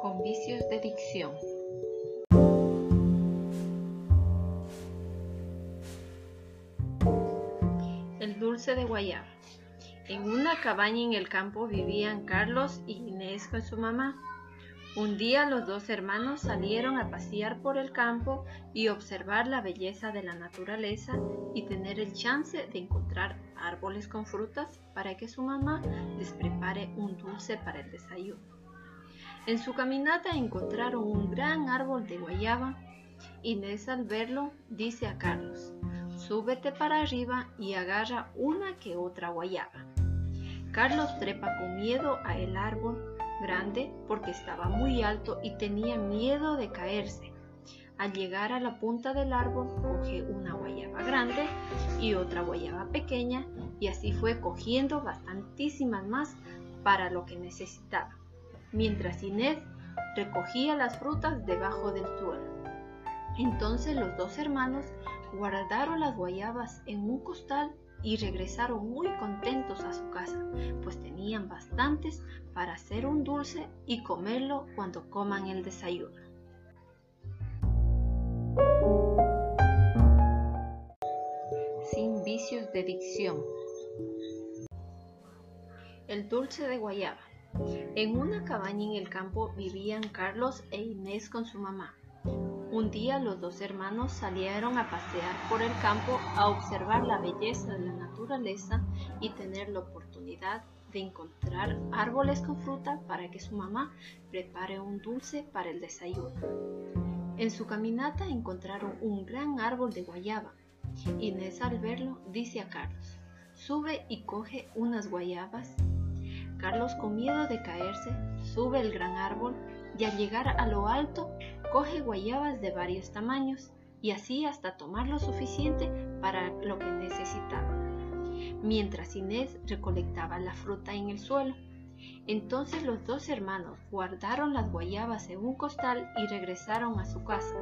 con vicios de dicción. El dulce de guayaba. En una cabaña en el campo vivían Carlos y Inés con su mamá. Un día los dos hermanos salieron a pasear por el campo y observar la belleza de la naturaleza y tener el chance de encontrar árboles con frutas para que su mamá les prepare un dulce para el desayuno. En su caminata encontraron un gran árbol de guayaba. Inés al verlo dice a Carlos, súbete para arriba y agarra una que otra guayaba. Carlos trepa con miedo a el árbol grande porque estaba muy alto y tenía miedo de caerse. Al llegar a la punta del árbol, coge una guayaba grande y otra guayaba pequeña y así fue cogiendo bastantísimas más para lo que necesitaba, mientras Inés recogía las frutas debajo del suelo. Entonces los dos hermanos guardaron las guayabas en un costal y regresaron muy contentos a su casa, pues tenían bastantes para hacer un dulce y comerlo cuando coman el desayuno. Sin vicios de dicción. El dulce de guayaba. En una cabaña en el campo vivían Carlos e Inés con su mamá. Un día los dos hermanos salieron a pasear por el campo a observar la belleza de la naturaleza y tener la oportunidad de encontrar árboles con fruta para que su mamá prepare un dulce para el desayuno. En su caminata encontraron un gran árbol de guayaba. Inés al verlo dice a Carlos, sube y coge unas guayabas. Carlos con miedo de caerse sube el gran árbol y al llegar a lo alto coge guayabas de varios tamaños y así hasta tomar lo suficiente para lo que necesitaba, mientras Inés recolectaba la fruta en el suelo. Entonces los dos hermanos guardaron las guayabas en un costal y regresaron a su casa,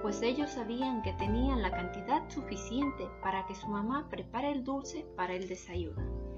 pues ellos sabían que tenían la cantidad suficiente para que su mamá prepare el dulce para el desayuno.